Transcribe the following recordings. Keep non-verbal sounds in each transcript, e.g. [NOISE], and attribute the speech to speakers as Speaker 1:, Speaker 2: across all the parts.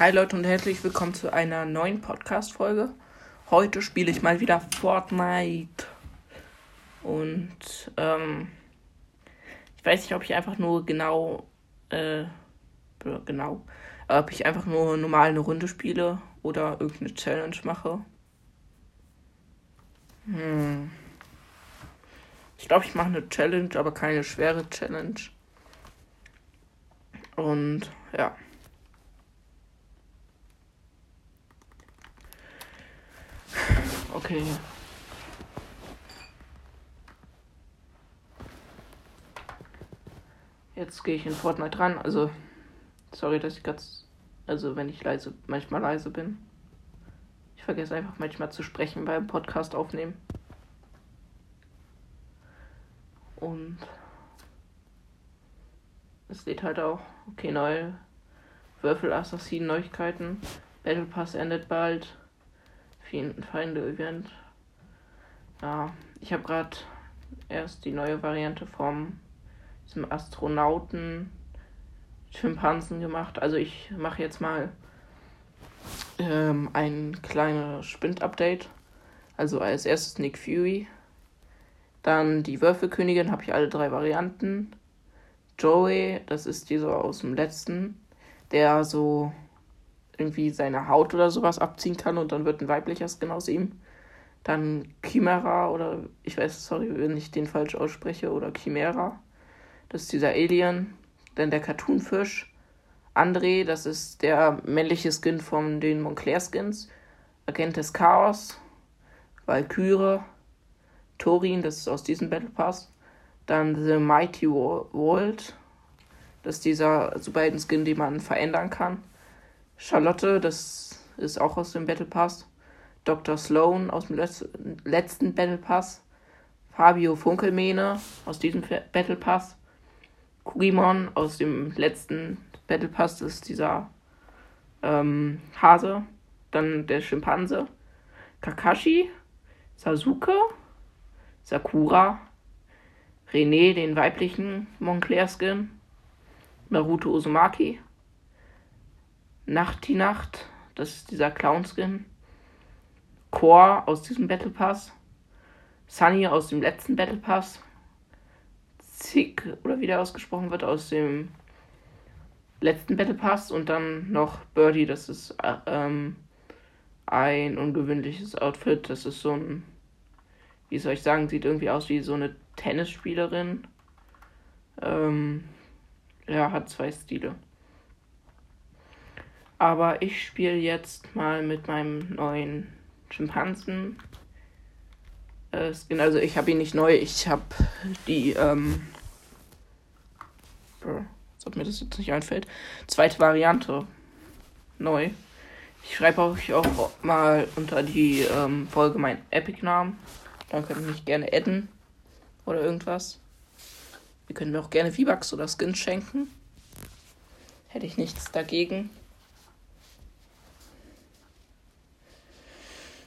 Speaker 1: Hi Leute und herzlich willkommen zu einer neuen Podcast-Folge. Heute spiele ich mal wieder Fortnite. Und ähm, ich weiß nicht, ob ich einfach nur genau, äh, genau, ob ich einfach nur normal eine Runde spiele oder irgendeine Challenge mache. Hm. Ich glaube, ich mache eine Challenge, aber keine schwere Challenge. Und ja. Okay. Jetzt gehe ich in Fortnite ran. Also, sorry, dass ich ganz. Also, wenn ich leise, manchmal leise bin. Ich vergesse einfach manchmal zu sprechen beim Podcast aufnehmen. Und. Es steht halt auch, okay, neue Würfel-Assassinen-Neuigkeiten. Battle Pass endet bald. Feinde-Event. Ja, ich habe gerade erst die neue Variante vom diesem Astronauten Schimpansen gemacht. Also ich mache jetzt mal ähm, ein kleines Spind-Update. Also als erstes Nick Fury. Dann die Würfelkönigin, habe ich alle drei Varianten. Joey, das ist dieser aus dem letzten, der so irgendwie seine Haut oder sowas abziehen kann und dann wird ein weiblicher Skin aus ihm. Dann Chimera oder ich weiß, sorry, wenn ich den falsch ausspreche, oder Chimera. Das ist dieser Alien. Dann der Cartoonfisch. André, das ist der männliche Skin von den Montclair Skins. Agent des Chaos. Valkyrie. Thorin, das ist aus diesem Battle Pass. Dann The Mighty World. Das ist dieser super Skin, den man verändern kann. Charlotte, das ist auch aus dem Battle Pass. Dr. Sloan aus dem letzten Battle Pass. Fabio Funkelmene aus diesem Battle Pass. Kugimon aus dem letzten Battle Pass, das ist dieser ähm, Hase. Dann der Schimpanse. Kakashi. Sasuke. Sakura. René, den weiblichen Moncler-Skin. Naruto Uzumaki. Nacht die Nacht, das ist dieser Clown-Skin. Core aus diesem Battle Pass. Sunny aus dem letzten Battle Pass. Zick, oder wie der ausgesprochen wird, aus dem letzten Battle Pass. Und dann noch Birdie, das ist äh, ähm, ein ungewöhnliches Outfit. Das ist so ein, wie soll ich sagen, sieht irgendwie aus wie so eine Tennisspielerin. Ähm, ja, hat zwei Stile. Aber ich spiele jetzt mal mit meinem neuen Schimpansen. Äh, also ich habe ihn nicht neu, ich habe die, ähm, als ob mir das jetzt nicht einfällt, zweite Variante neu. Ich schreibe euch auch mal unter die ähm, Folge meinen Epic-Namen. Dann könnt ihr mich gerne adden oder irgendwas. Ihr könnt mir auch gerne V-Bucks oder Skins schenken. Hätte ich nichts dagegen.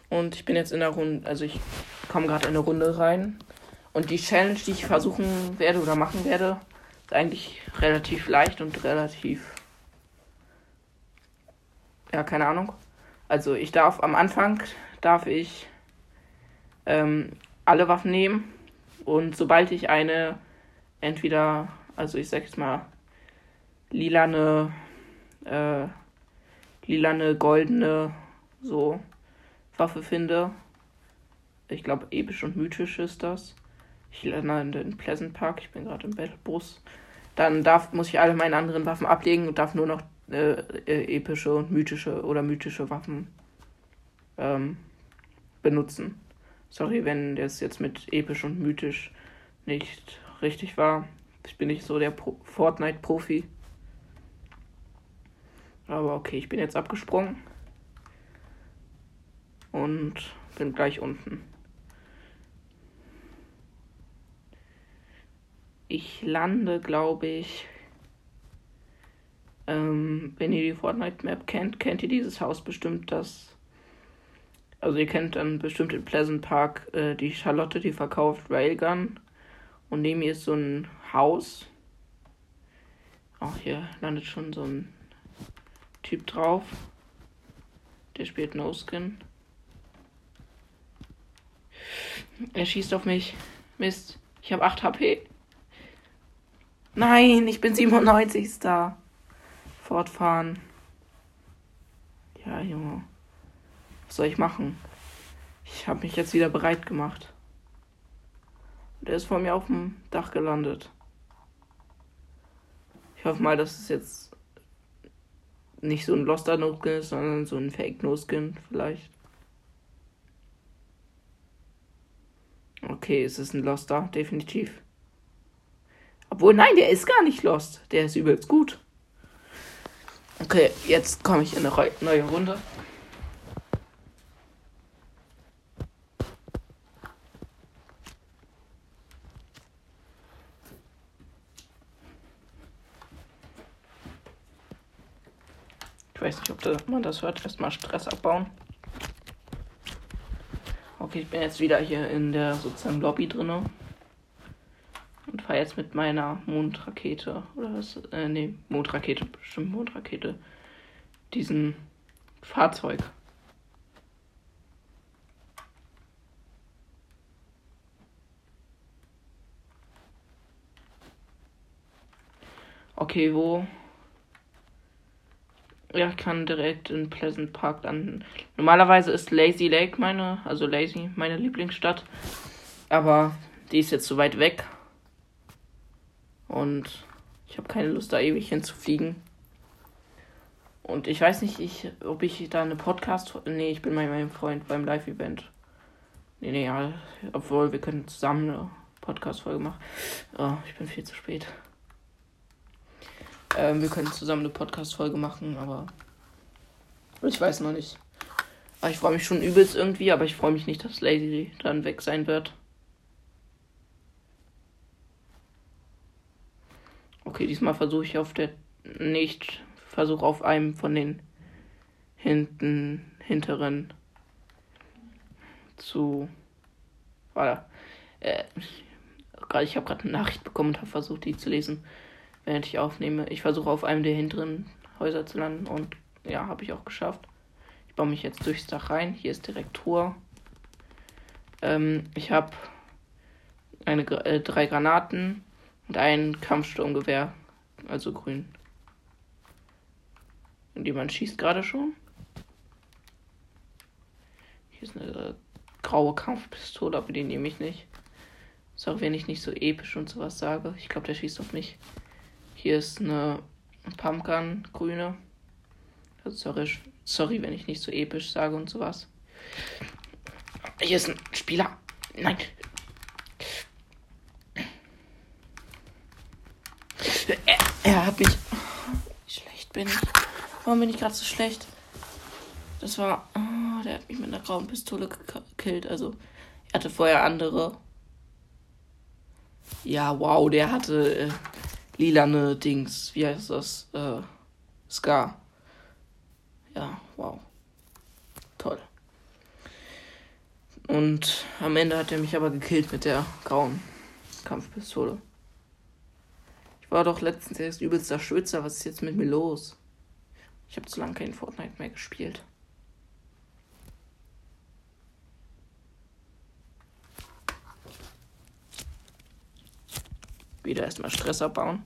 Speaker 1: Und ich bin jetzt in der Runde, also ich komme gerade in eine Runde rein. Und die Challenge, die ich versuchen werde oder machen werde, ist eigentlich relativ leicht und relativ. Ja, keine Ahnung. Also ich darf am Anfang darf ich ähm, alle Waffen nehmen. Und sobald ich eine entweder, also ich sag jetzt mal, lilane, äh, lilane, goldene, so Waffe finde. Ich glaube, episch und mythisch ist das. Ich lande in Pleasant Park, ich bin gerade im Battlebus. Dann darf, muss ich alle meine anderen Waffen ablegen und darf nur noch äh, äh, epische und mythische oder mythische Waffen ähm, benutzen. Sorry, wenn das jetzt mit episch und mythisch nicht richtig war. Ich bin nicht so der Pro Fortnite-Profi. Aber okay, ich bin jetzt abgesprungen und bin gleich unten. Ich lande, glaube ich. Ähm, wenn ihr die Fortnite-Map kennt, kennt ihr dieses Haus bestimmt, das. Also ihr kennt dann bestimmt in Pleasant Park äh, die Charlotte, die verkauft Railgun. Und neben ihr ist so ein Haus. Auch hier landet schon so ein Typ drauf. Der spielt No Skin. Er schießt auf mich. Mist. Ich habe 8 HP. Nein, ich bin 97. Fortfahren. Ja, Junge. Was soll ich machen? Ich habe mich jetzt wieder bereit gemacht. Und er ist vor mir auf dem Dach gelandet. Ich hoffe mal, dass es jetzt nicht so ein Loster No-Skin ist, sondern so ein Fake No-Skin vielleicht. Okay, es ist ein Loster, definitiv. Obwohl, nein, der ist gar nicht Lost. Der ist übelst gut. Okay, jetzt komme ich in eine neue Runde. Ich weiß nicht, ob man das hört. Erstmal Stress abbauen. Okay, ich bin jetzt wieder hier in der sozusagen Lobby drinne und fahre jetzt mit meiner Mondrakete oder was? Äh, nee, Mondrakete, bestimmt Mondrakete. Diesen Fahrzeug. Okay, wo ja, ich kann direkt in Pleasant Park landen. Normalerweise ist Lazy Lake meine, also Lazy, meine Lieblingsstadt. Aber die ist jetzt so weit weg. Und ich habe keine Lust, da ewig hinzufliegen. Und ich weiß nicht, ich, ob ich da eine Podcast. Nee, ich bin bei meinem Freund beim Live-Event. Nee, nee, ja. Obwohl, wir können zusammen eine Podcast-Folge machen. Oh, ich bin viel zu spät. Ähm, wir können zusammen eine Podcast-Folge machen, aber ich weiß noch nicht. Aber ich freue mich schon übelst irgendwie, aber ich freue mich nicht, dass Lazy dann weg sein wird. Okay, diesmal versuche ich auf der nicht versuche auf einem von den hinten hinteren zu warte äh, ich habe gerade eine Nachricht bekommen und habe versucht die zu lesen während ich aufnehme. Ich versuche auf einem der hinteren Häuser zu landen und ja, habe ich auch geschafft. Ich baue mich jetzt durchs Dach rein. Hier ist direkt Tor. Ähm, ich habe eine, äh, drei Granaten und ein Kampfsturmgewehr, also grün. Und jemand schießt gerade schon. Hier ist eine äh, graue Kampfpistole, aber die nehme ich nicht. Sorry, wenn ich nicht so episch und sowas sage. Ich glaube, der schießt auf mich. Hier ist eine Pumpgun grüne. Also sorry, sorry, wenn ich nicht so episch sage und sowas. Hier ist ein Spieler. Nein. Er, er hat mich. Wie schlecht bin ich? Warum bin ich gerade so schlecht? Das war. Oh, der hat mich mit einer grauen Pistole gekillt. Also, er hatte vorher andere. Ja, wow, der hatte. Äh, lilane Dings. Wie heißt das? Äh, Scar. Ja, wow. Toll. Und am Ende hat er mich aber gekillt mit der grauen Kampfpistole. Ich war doch letztens erst übelster Schwitzer. Was ist jetzt mit mir los? Ich habe zu lange kein Fortnite mehr gespielt. Wieder erstmal Stress abbauen.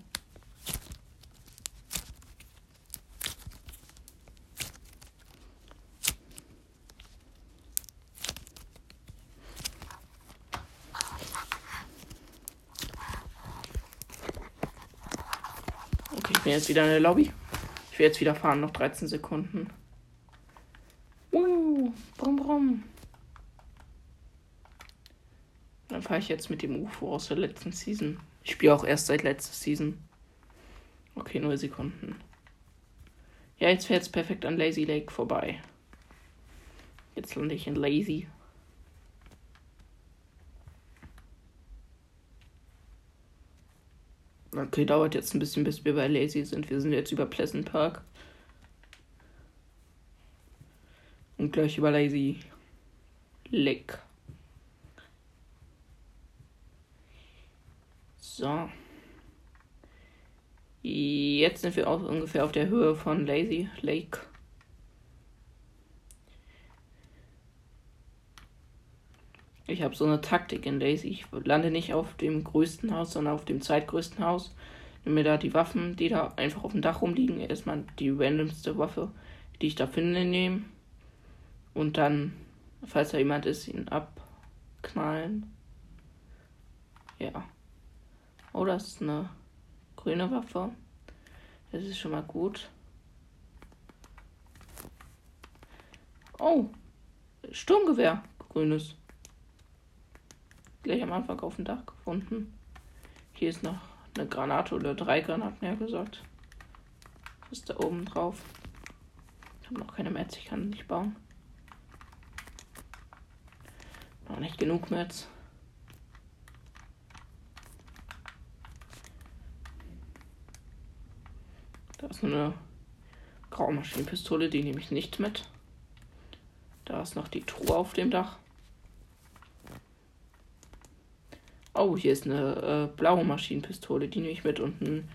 Speaker 1: Okay, ich bin jetzt wieder in der Lobby. Ich will jetzt wieder fahren, noch 13 Sekunden. Uh, brumm, brumm. Dann fahre ich jetzt mit dem UFO aus der letzten Season. Ich spiele auch erst seit letzter Season. Okay, nur Sekunden. Ja, jetzt fährt es perfekt an Lazy Lake vorbei. Jetzt lande ich in Lazy. Okay, dauert jetzt ein bisschen, bis wir bei Lazy sind. Wir sind jetzt über Pleasant Park. Und gleich über Lazy Lake. So. Jetzt sind wir auch ungefähr auf der Höhe von Lazy Lake. Ich habe so eine Taktik in Lazy. Ich lande nicht auf dem größten Haus, sondern auf dem zweitgrößten Haus. Nehme mir da die Waffen, die da einfach auf dem Dach rumliegen. Erstmal die randomste Waffe, die ich da finde, nehmen. Und dann, falls da jemand ist, ihn abknallen. Ja. Oh, das ist eine grüne Waffe. Das ist schon mal gut. Oh, Sturmgewehr, grünes. Gleich am Anfang auf dem Dach gefunden. Hier ist noch eine Granate oder drei Granaten, ja gesagt. Was ist da oben drauf? Ich habe noch keine Metz, ich kann nicht bauen. Noch nicht genug Metz. Da ist eine graue Maschinenpistole, die nehme ich nicht mit. Da ist noch die Truhe auf dem Dach. Oh, hier ist eine äh, blaue Maschinenpistole, die nehme ich mit und ein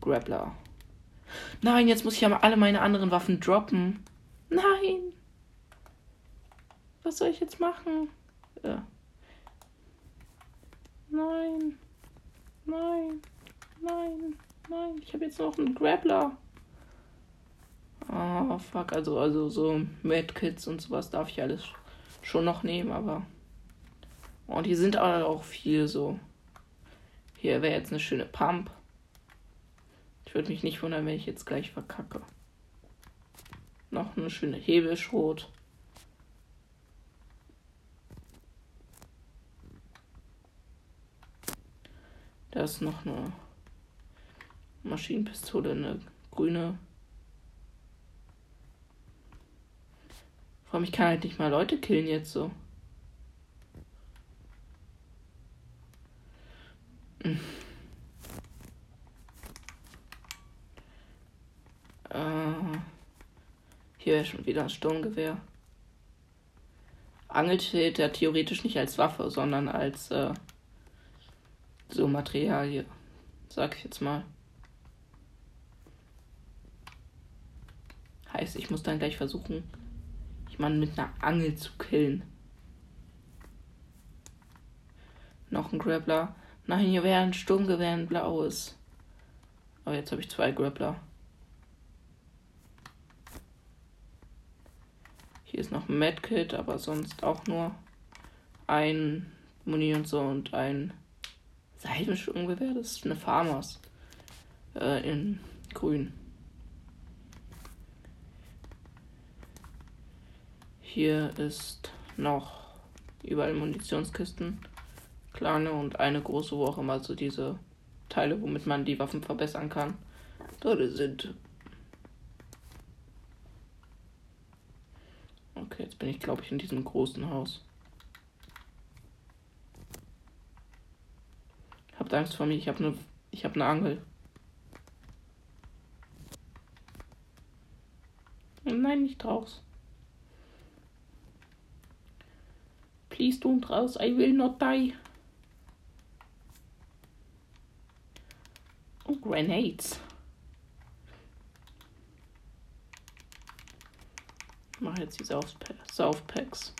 Speaker 1: Grappler. Nein, jetzt muss ich ja alle meine anderen Waffen droppen. Nein. Was soll ich jetzt machen? Ja. Nein. Nein. Nein. Nein. Ich habe jetzt noch einen Grappler. Oh, fuck. Also, also so Medkits und sowas darf ich alles schon noch nehmen, aber. Und hier sind auch viel so. Hier wäre jetzt eine schöne Pump. Ich würde mich nicht wundern, wenn ich jetzt gleich verkacke. Noch eine schöne Hebelschrot. Da ist noch eine Maschinenpistole, eine grüne. Vor allem, ich kann halt nicht mal Leute killen jetzt so. Äh, hier wäre schon wieder ein Sturmgewehr. Angel zählt ja theoretisch nicht als Waffe, sondern als äh, so Materialie. Sag ich jetzt mal. Heißt, ich muss dann gleich versuchen, jemanden mit einer Angel zu killen. Noch ein Grappler. Nein, hier wäre ein Sturmgewehr, ein blaues. Aber jetzt habe ich zwei Grappler. Hier ist noch ein Medkit, aber sonst auch nur ein Muni und so und ein Seitensturmgewehr. Das ist eine Farmers äh, in grün. Hier ist noch überall Munitionskisten kleine und eine große, wo auch immer so diese Teile, womit man die Waffen verbessern kann, dort sind. Okay, jetzt bin ich, glaube ich, in diesem großen Haus. Habt Angst vor mir, ich habe eine ich habe Angel. Nein, nicht raus. Please don't raus, I will not die. Grenades. Ich mache jetzt die Saufpacks.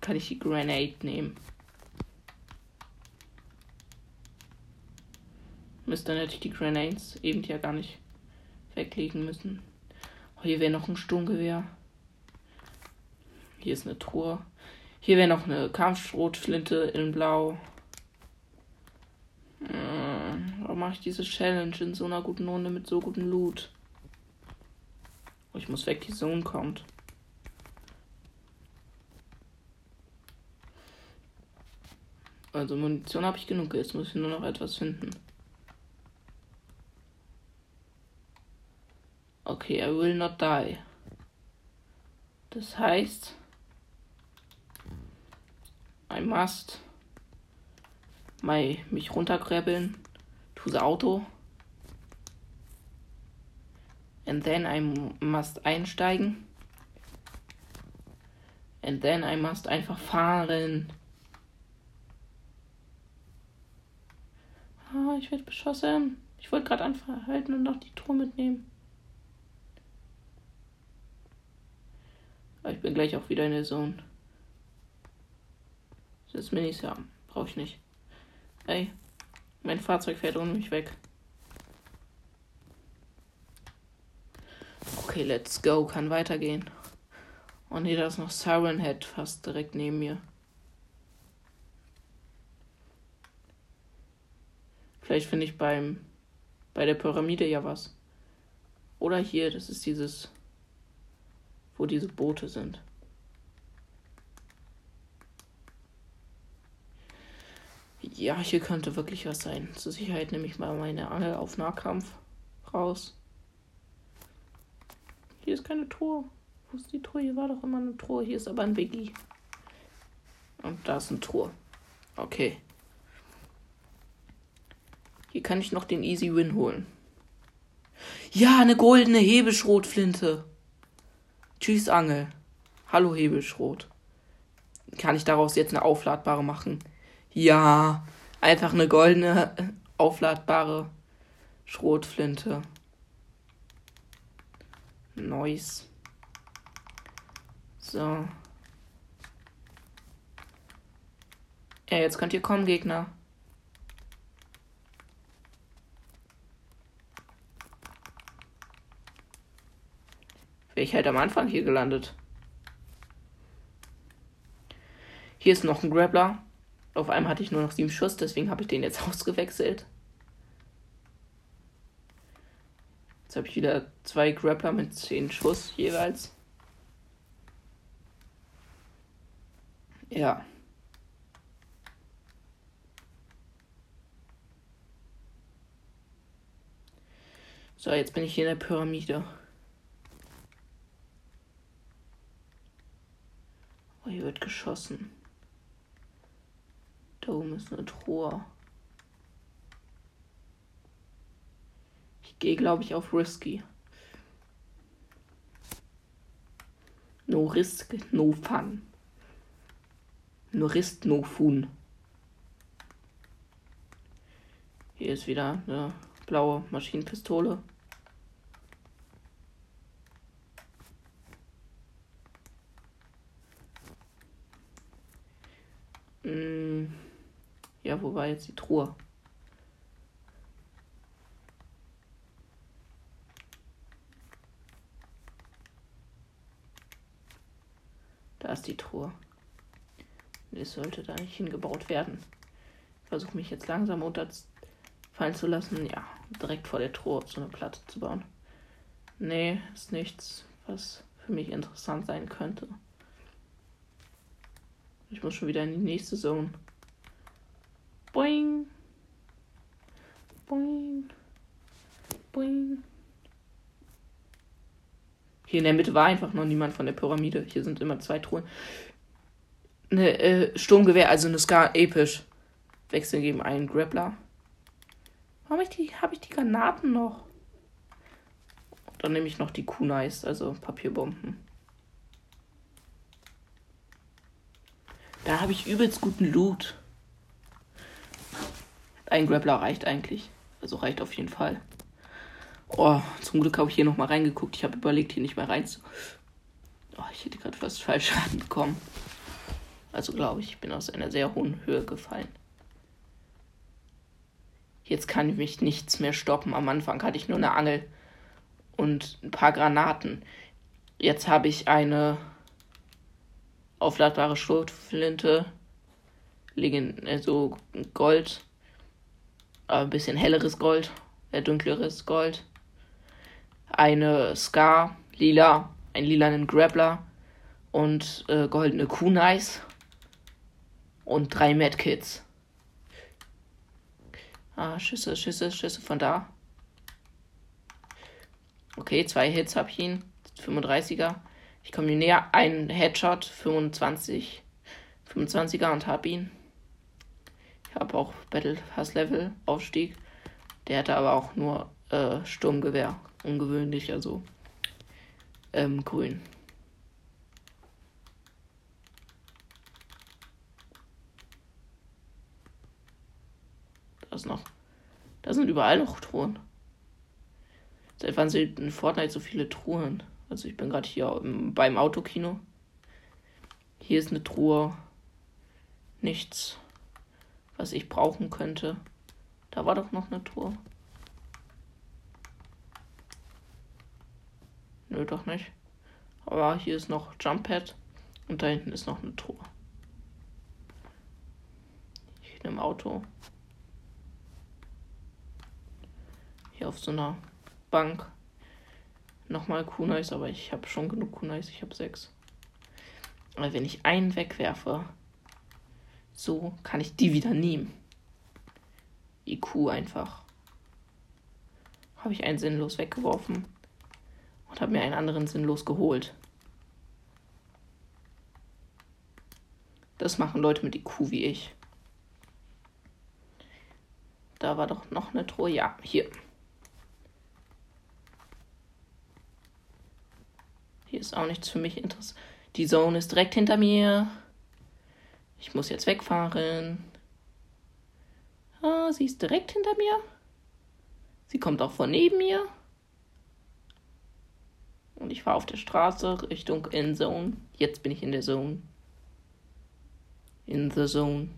Speaker 1: Kann ich die Grenade nehmen? Müsste dann hätte ich die Grenades eben ja gar nicht weglegen müssen. Oh, hier wäre noch ein Sturmgewehr. Hier ist eine Truhe. Hier wäre noch eine Kampfschrotflinte in Blau. Warum mache ich diese Challenge in so einer guten Runde mit so gutem Loot? Oh, ich muss weg, die Zone kommt. Also Munition habe ich genug, jetzt muss ich nur noch etwas finden. Okay, I will not die. Das heißt, I must my, mich runterkrebeln to the auto. And then I must einsteigen. And then I must einfach fahren. Ah, ich werde beschossen. Ich wollte gerade anhalten und noch die Truhe mitnehmen. Aber ich bin gleich auch wieder in der Zone. Das ist Minis haben. Brauche ich nicht. Ey, mein Fahrzeug fährt ohne mich weg. Okay, let's go. Kann weitergehen. Und oh hier da ist noch Siren Head fast direkt neben mir. Vielleicht finde ich beim bei der Pyramide ja was. Oder hier, das ist dieses, wo diese Boote sind. Ja, hier könnte wirklich was sein. Zur Sicherheit nehme ich mal meine Angel auf Nahkampf raus. Hier ist keine Truhe. Wo ist die Truhe? Hier war doch immer eine Truhe. Hier ist aber ein Biggie. Und da ist eine Truhe. Okay. Hier kann ich noch den Easy Win holen. Ja, eine goldene Hebeschrotflinte. Tschüss, Angel. Hallo, Hebelschrot. Kann ich daraus jetzt eine aufladbare machen? Ja, einfach eine goldene aufladbare Schrotflinte. Nice. So. Ja, jetzt könnt ihr kommen, Gegner. Wäre ich halt am Anfang hier gelandet. Hier ist noch ein Grappler. Auf einmal hatte ich nur noch sieben Schuss, deswegen habe ich den jetzt [LAUGHS] ausgewechselt. Jetzt habe ich wieder zwei Grappler mit zehn Schuss jeweils. Ja. So, jetzt bin ich hier in der Pyramide. Oh, hier wird geschossen. Da oben ist eine Truhe. Ich gehe, glaube ich, auf Risky. No risk, no fun. No risk, no fun. Hier ist wieder eine blaue Maschinenpistole. Wo war jetzt die Truhe? Da ist die Truhe. Das sollte da nicht hingebaut werden. Ich versuche mich jetzt langsam unterfallen zu lassen. Ja, direkt vor der Truhe so eine Platte zu bauen. Nee, ist nichts, was für mich interessant sein könnte. Ich muss schon wieder in die nächste Zone. Boing. Boing. Boing. Hier in der Mitte war einfach noch niemand von der Pyramide. Hier sind immer zwei Truhen. Eine äh, Sturmgewehr, also eine Scar episch. Wechseln geben einen Grappler. Warum habe ich, die, hab ich die Granaten noch? Dann nehme ich noch die Kunais, also Papierbomben. Da habe ich übelst guten Loot. Ein Grappler reicht eigentlich. Also reicht auf jeden Fall. Oh, zum Glück habe ich hier nochmal reingeguckt. Ich habe überlegt, hier nicht mehr rein zu. Oh, ich hätte gerade fast falsch [LAUGHS] angekommen. Also glaube ich, ich bin aus einer sehr hohen Höhe gefallen. Jetzt kann mich nichts mehr stoppen. Am Anfang hatte ich nur eine Angel und ein paar Granaten. Jetzt habe ich eine aufladbare Schrotflinte, also Gold, ein bisschen helleres Gold, äh, dunkleres Gold, eine Scar, lila, einen lilanen Grappler und äh, goldene Kunais und drei Medkits. Ah, Schüsse, Schüsse, Schüsse von da. Okay, zwei Hits hab ich ihn. 35er. Ich komme ihm näher. Ein Headshot, 25. 25er und hab ihn. Ich habe auch Battle Pass Level Aufstieg. Der hatte aber auch nur äh, Sturmgewehr. Ungewöhnlich, also ähm, grün. Da ist noch Da sind überall noch Truhen. Seit wann sind in Fortnite so viele Truhen? Also ich bin gerade hier beim Autokino. Hier ist eine Truhe. Nichts, was ich brauchen könnte. Da war doch noch eine Truhe. Nö, doch nicht. Aber hier ist noch Jump Pad und da hinten ist noch eine Truhe. Ich nehme Auto. Hier auf so einer Bank. Nochmal Kunais, aber ich habe schon genug Kunais. Ich habe sechs. Aber wenn ich einen wegwerfe, so kann ich die wieder nehmen. IQ einfach. Habe ich einen sinnlos weggeworfen und habe mir einen anderen sinnlos geholt. Das machen Leute mit IQ wie ich. Da war doch noch eine Truhe. Ja, hier. Hier ist auch nichts für mich interessant. Die Zone ist direkt hinter mir. Ich muss jetzt wegfahren. Ah, sie ist direkt hinter mir. Sie kommt auch von neben mir. Und ich fahre auf der Straße Richtung Endzone. Jetzt bin ich in der Zone. In the Zone.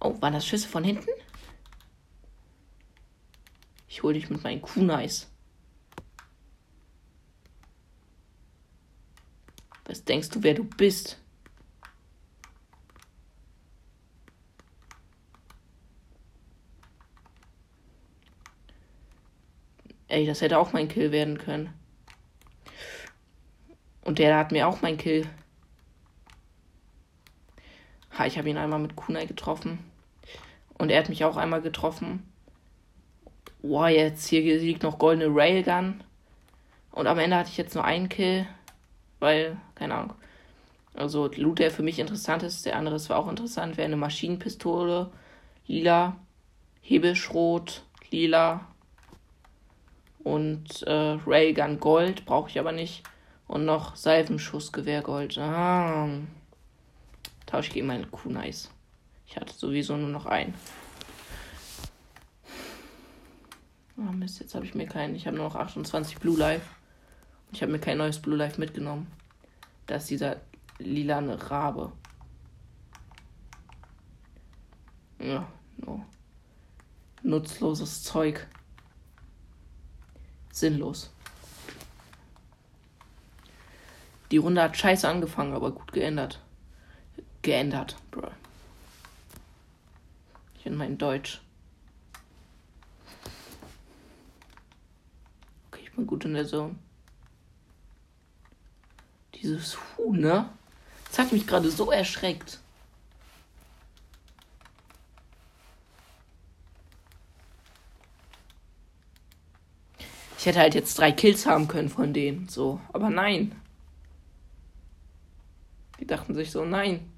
Speaker 1: Oh, waren das Schüsse von hinten? Ich hole dich mit meinen Kunais. Was denkst du, wer du bist? Ey, das hätte auch mein Kill werden können. Und der hat mir auch mein Kill. Ha, ich habe ihn einmal mit Kunai getroffen. Und er hat mich auch einmal getroffen wow, jetzt hier liegt noch goldene Railgun. Und am Ende hatte ich jetzt nur einen Kill, weil, keine Ahnung. Also Loot, der für mich interessant ist, der andere war auch interessant, wäre eine Maschinenpistole, lila, Hebelschrot, lila und äh, Railgun Gold, brauche ich aber nicht. Und noch Salvenschussgewehr Gold. Ah. Tausche ich gegen meinen Kunais. Ich hatte sowieso nur noch einen. Oh Mist, jetzt habe ich mir keinen. Ich habe nur noch 28 Blue Life. Ich habe mir kein neues Blue Life mitgenommen. Da ist dieser lilane Rabe. Ja, no. Nutzloses Zeug. Sinnlos. Die Runde hat scheiße angefangen, aber gut geändert. Geändert, bro. Ich bin mein Deutsch. bin gut in der Zone. Dieses Huhn, ne? Das hat mich gerade so erschreckt. Ich hätte halt jetzt drei Kills haben können von denen, so. Aber nein. Die dachten sich so, nein.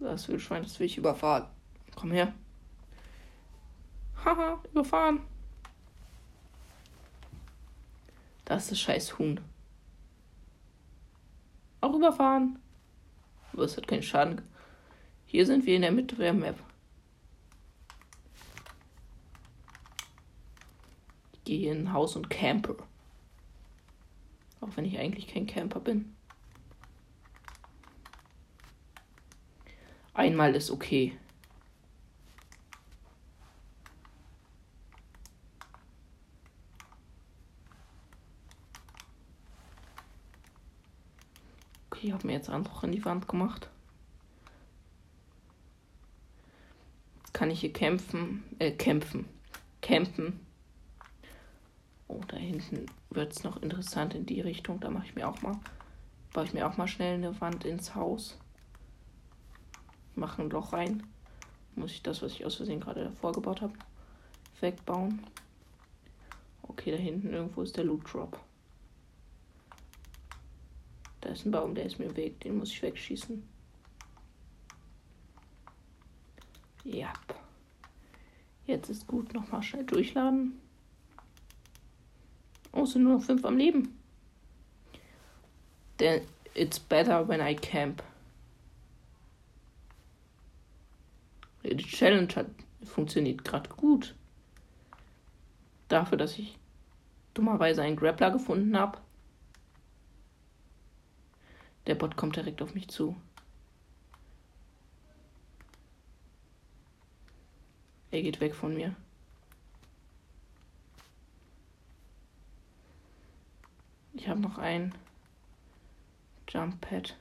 Speaker 1: Das Wildschwein, das will ich überfahren. Komm her. Haha, überfahren. Das ist scheiß Huhn. Auch überfahren. Aber es hat keinen Schaden. Hier sind wir in der Mitte der Map. Ich gehe hier in ein Haus und camper. Auch wenn ich eigentlich kein Camper bin. Einmal ist okay. Ich habe mir jetzt einfach in die Wand gemacht. Jetzt kann ich hier kämpfen, äh, kämpfen, campen. Oh, da hinten wird es noch interessant in die Richtung. Da mache ich mir auch mal, baue ich mir auch mal schnell eine Wand ins Haus. Mache ein Loch rein. Muss ich das, was ich aus Versehen gerade davor gebaut habe, wegbauen. Okay, da hinten irgendwo ist der Loot Drop. Da ist ein Baum, der ist mir im Weg. Den muss ich wegschießen. Ja. Jetzt ist gut. Nochmal schnell durchladen. Oh, es sind nur noch fünf am Leben. Denn it's better when I camp. Die Challenge hat, funktioniert gerade gut. Dafür, dass ich dummerweise einen Grappler gefunden habe der Bot kommt direkt auf mich zu. Er geht weg von mir. Ich habe noch ein Jump Pad.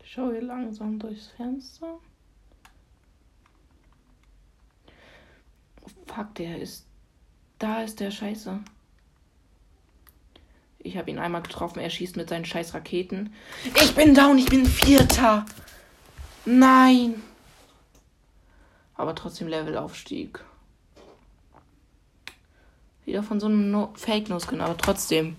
Speaker 1: Ich schaue hier langsam durchs Fenster. Oh, fuck, der ist. Da ist der Scheiße. Ich habe ihn einmal getroffen. Er schießt mit seinen scheiß Raketen. Ich bin down. Ich bin Vierter. Nein. Aber trotzdem Levelaufstieg. Wieder von so einem no Fake Noskin, aber trotzdem.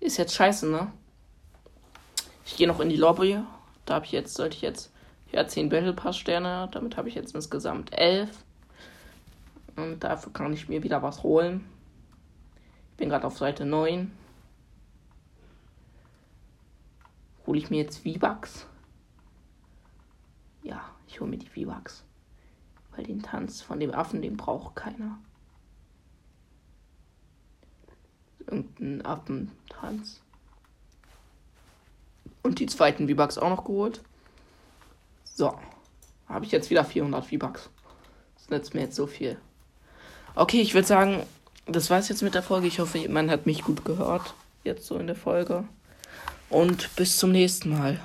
Speaker 1: Ist jetzt scheiße, ne? Gehe noch in die Lobby. Da habe ich jetzt, sollte ich jetzt ja, 10 Battle Pass Sterne. Damit habe ich jetzt insgesamt 11. Und dafür kann ich mir wieder was holen. Ich bin gerade auf Seite 9. Hole ich mir jetzt V-Bucks? Ja, ich hole mir die V-Bucks. Weil den Tanz von dem Affen, den braucht keiner. Irgendein Affentanz. Und die zweiten V-Bucks auch noch geholt. So. Habe ich jetzt wieder 400 V-Bucks. Das nützt mir jetzt so viel. Okay, ich würde sagen, das war's jetzt mit der Folge. Ich hoffe, man hat mich gut gehört. Jetzt so in der Folge. Und bis zum nächsten Mal.